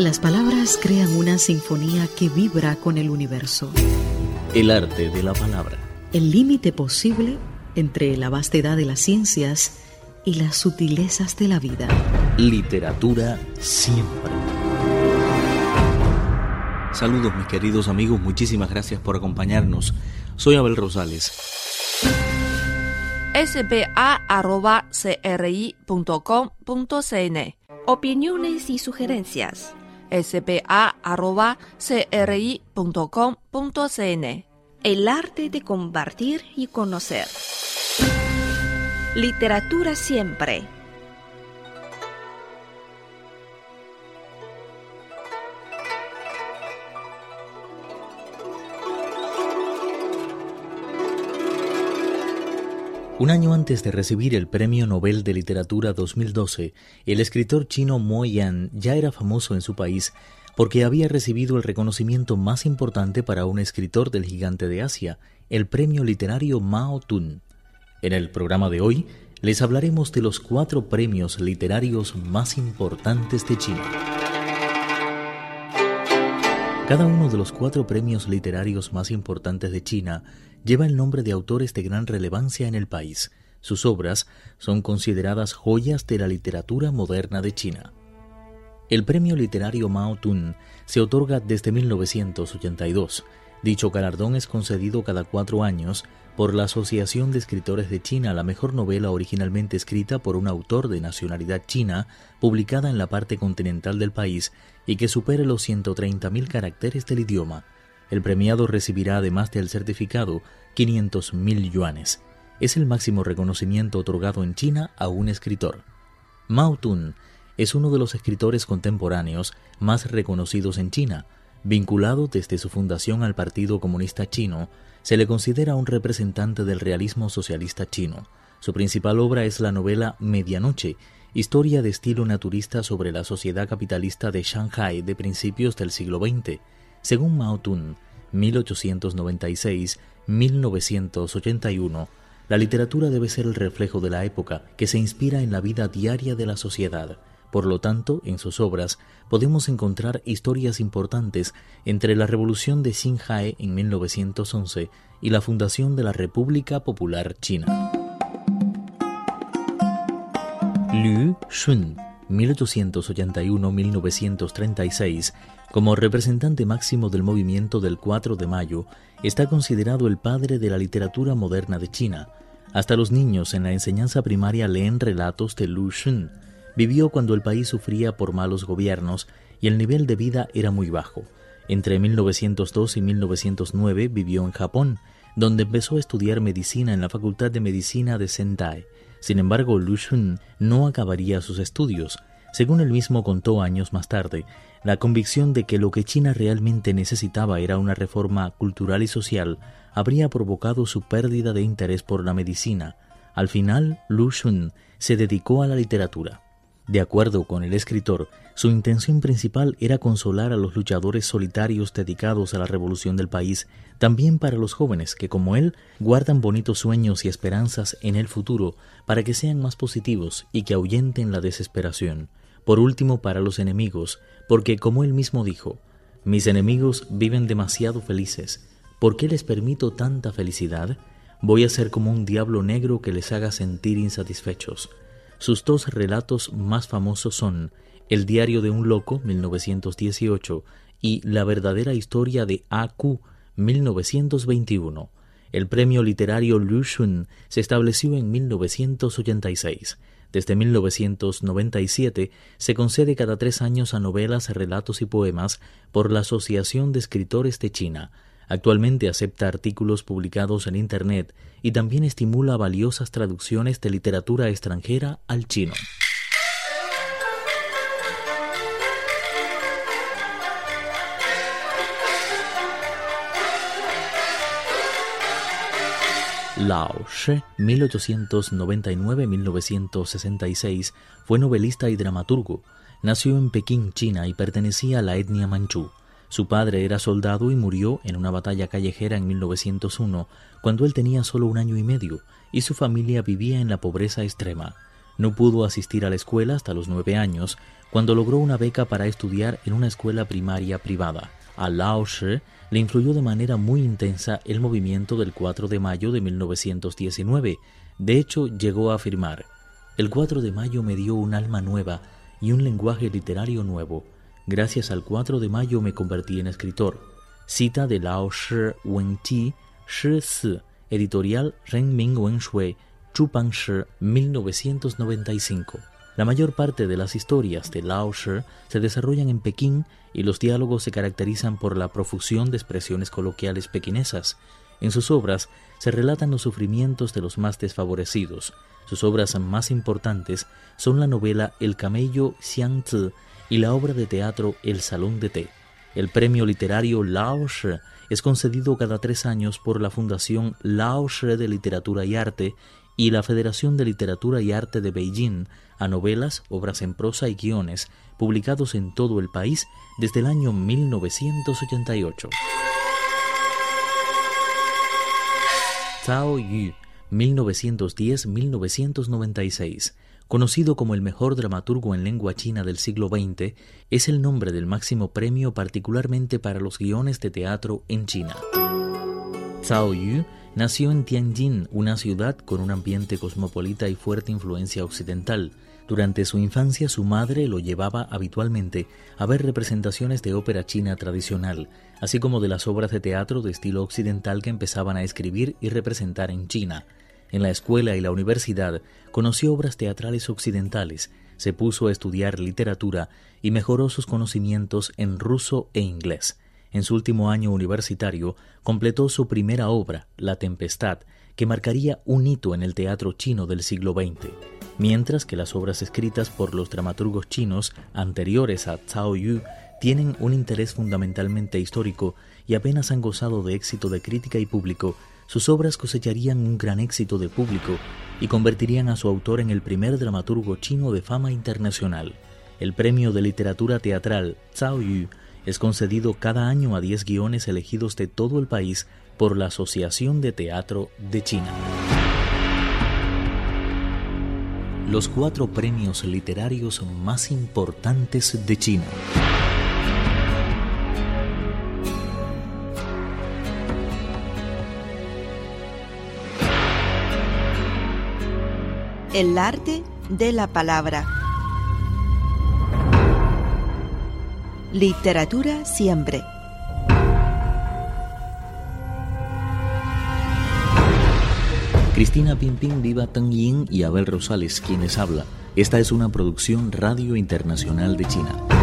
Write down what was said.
Las palabras crean una sinfonía que vibra con el universo. El arte de la palabra. El límite posible entre la vastedad de las ciencias y las sutilezas de la vida. Literatura siempre. Saludos mis queridos amigos, muchísimas gracias por acompañarnos. Soy Abel Rosales. spa.cri.com.cn Opiniones y sugerencias spa.cri.com.cn El arte de compartir y conocer. Literatura siempre. Un año antes de recibir el Premio Nobel de Literatura 2012, el escritor chino Mo Yan ya era famoso en su país porque había recibido el reconocimiento más importante para un escritor del gigante de Asia, el premio literario Mao Tun. En el programa de hoy les hablaremos de los cuatro premios literarios más importantes de China. Cada uno de los cuatro premios literarios más importantes de China lleva el nombre de autores de gran relevancia en el país. Sus obras son consideradas joyas de la literatura moderna de China. El premio literario Mao Tun se otorga desde 1982. Dicho galardón es concedido cada cuatro años por la Asociación de Escritores de China, la mejor novela originalmente escrita por un autor de nacionalidad china, publicada en la parte continental del país y que supere los 130.000 caracteres del idioma. El premiado recibirá, además del certificado, 500.000 yuanes. Es el máximo reconocimiento otorgado en China a un escritor. Mao Tun es uno de los escritores contemporáneos más reconocidos en China. Vinculado desde su fundación al Partido Comunista Chino, se le considera un representante del realismo socialista chino. Su principal obra es la novela Medianoche, historia de estilo naturista sobre la sociedad capitalista de Shanghai de principios del siglo XX. Según Mao Tun, 1896-1981, la literatura debe ser el reflejo de la época que se inspira en la vida diaria de la sociedad. Por lo tanto, en sus obras podemos encontrar historias importantes entre la revolución de Xinhai en 1911 y la fundación de la República Popular China. Liu Shun, 1881-1936, como representante máximo del movimiento del 4 de mayo, está considerado el padre de la literatura moderna de China. Hasta los niños en la enseñanza primaria leen relatos de Lu Shun. Vivió cuando el país sufría por malos gobiernos y el nivel de vida era muy bajo. Entre 1902 y 1909 vivió en Japón, donde empezó a estudiar medicina en la Facultad de Medicina de Sendai. Sin embargo, Lu Shun no acabaría sus estudios. Según él mismo contó años más tarde, la convicción de que lo que China realmente necesitaba era una reforma cultural y social habría provocado su pérdida de interés por la medicina. Al final, Lu Shun se dedicó a la literatura. De acuerdo con el escritor, su intención principal era consolar a los luchadores solitarios dedicados a la revolución del país, también para los jóvenes que, como él, guardan bonitos sueños y esperanzas en el futuro para que sean más positivos y que ahuyenten la desesperación. Por último, para los enemigos, porque como él mismo dijo, mis enemigos viven demasiado felices. ¿Por qué les permito tanta felicidad? Voy a ser como un diablo negro que les haga sentir insatisfechos. Sus dos relatos más famosos son El diario de un loco, 1918, y La verdadera historia de A.Q., 1921. El premio literario Lu Xun se estableció en 1986. Desde 1997 se concede cada tres años a novelas, relatos y poemas por la Asociación de Escritores de China. Actualmente acepta artículos publicados en Internet y también estimula valiosas traducciones de literatura extranjera al chino. Lao She, 1899-1966, fue novelista y dramaturgo. Nació en Pekín, China, y pertenecía a la etnia manchú. Su padre era soldado y murió en una batalla callejera en 1901, cuando él tenía solo un año y medio, y su familia vivía en la pobreza extrema. No pudo asistir a la escuela hasta los nueve años, cuando logró una beca para estudiar en una escuela primaria privada. A Lao Shi le influyó de manera muy intensa el movimiento del 4 de mayo de 1919. De hecho, llegó a afirmar, el 4 de mayo me dio un alma nueva y un lenguaje literario nuevo. Gracias al 4 de mayo me convertí en escritor. Cita de Lao Shi Wen-ti, Shi Si, editorial Renmin Wen-shui, Chupan Shi, 1995. La mayor parte de las historias de Lao Shi se desarrollan en Pekín y los diálogos se caracterizan por la profusión de expresiones coloquiales pequinesas. En sus obras se relatan los sufrimientos de los más desfavorecidos. Sus obras más importantes son la novela El camello Xiangzi y la obra de teatro El salón de té. El premio literario Lao Shi es concedido cada tres años por la Fundación Lao Shi de Literatura y Arte y la Federación de Literatura y Arte de Beijing a novelas, obras en prosa y guiones publicados en todo el país desde el año 1988. Zhao Yu, 1910-1996, conocido como el mejor dramaturgo en lengua china del siglo XX, es el nombre del máximo premio particularmente para los guiones de teatro en China. Zhao Yu nació en Tianjin, una ciudad con un ambiente cosmopolita y fuerte influencia occidental. Durante su infancia su madre lo llevaba habitualmente a ver representaciones de ópera china tradicional, así como de las obras de teatro de estilo occidental que empezaban a escribir y representar en China. En la escuela y la universidad conoció obras teatrales occidentales, se puso a estudiar literatura y mejoró sus conocimientos en ruso e inglés. En su último año universitario completó su primera obra, La Tempestad, que marcaría un hito en el teatro chino del siglo XX mientras que las obras escritas por los dramaturgos chinos anteriores a Cao Yu tienen un interés fundamentalmente histórico y apenas han gozado de éxito de crítica y público, sus obras cosecharían un gran éxito de público y convertirían a su autor en el primer dramaturgo chino de fama internacional. El premio de literatura teatral Cao Yu es concedido cada año a 10 guiones elegidos de todo el país por la Asociación de Teatro de China los cuatro premios literarios más importantes de China. El arte de la palabra. Literatura siempre. Cristina Pimpín, Viva Tang Yin y Abel Rosales, quienes habla. Esta es una producción Radio Internacional de China.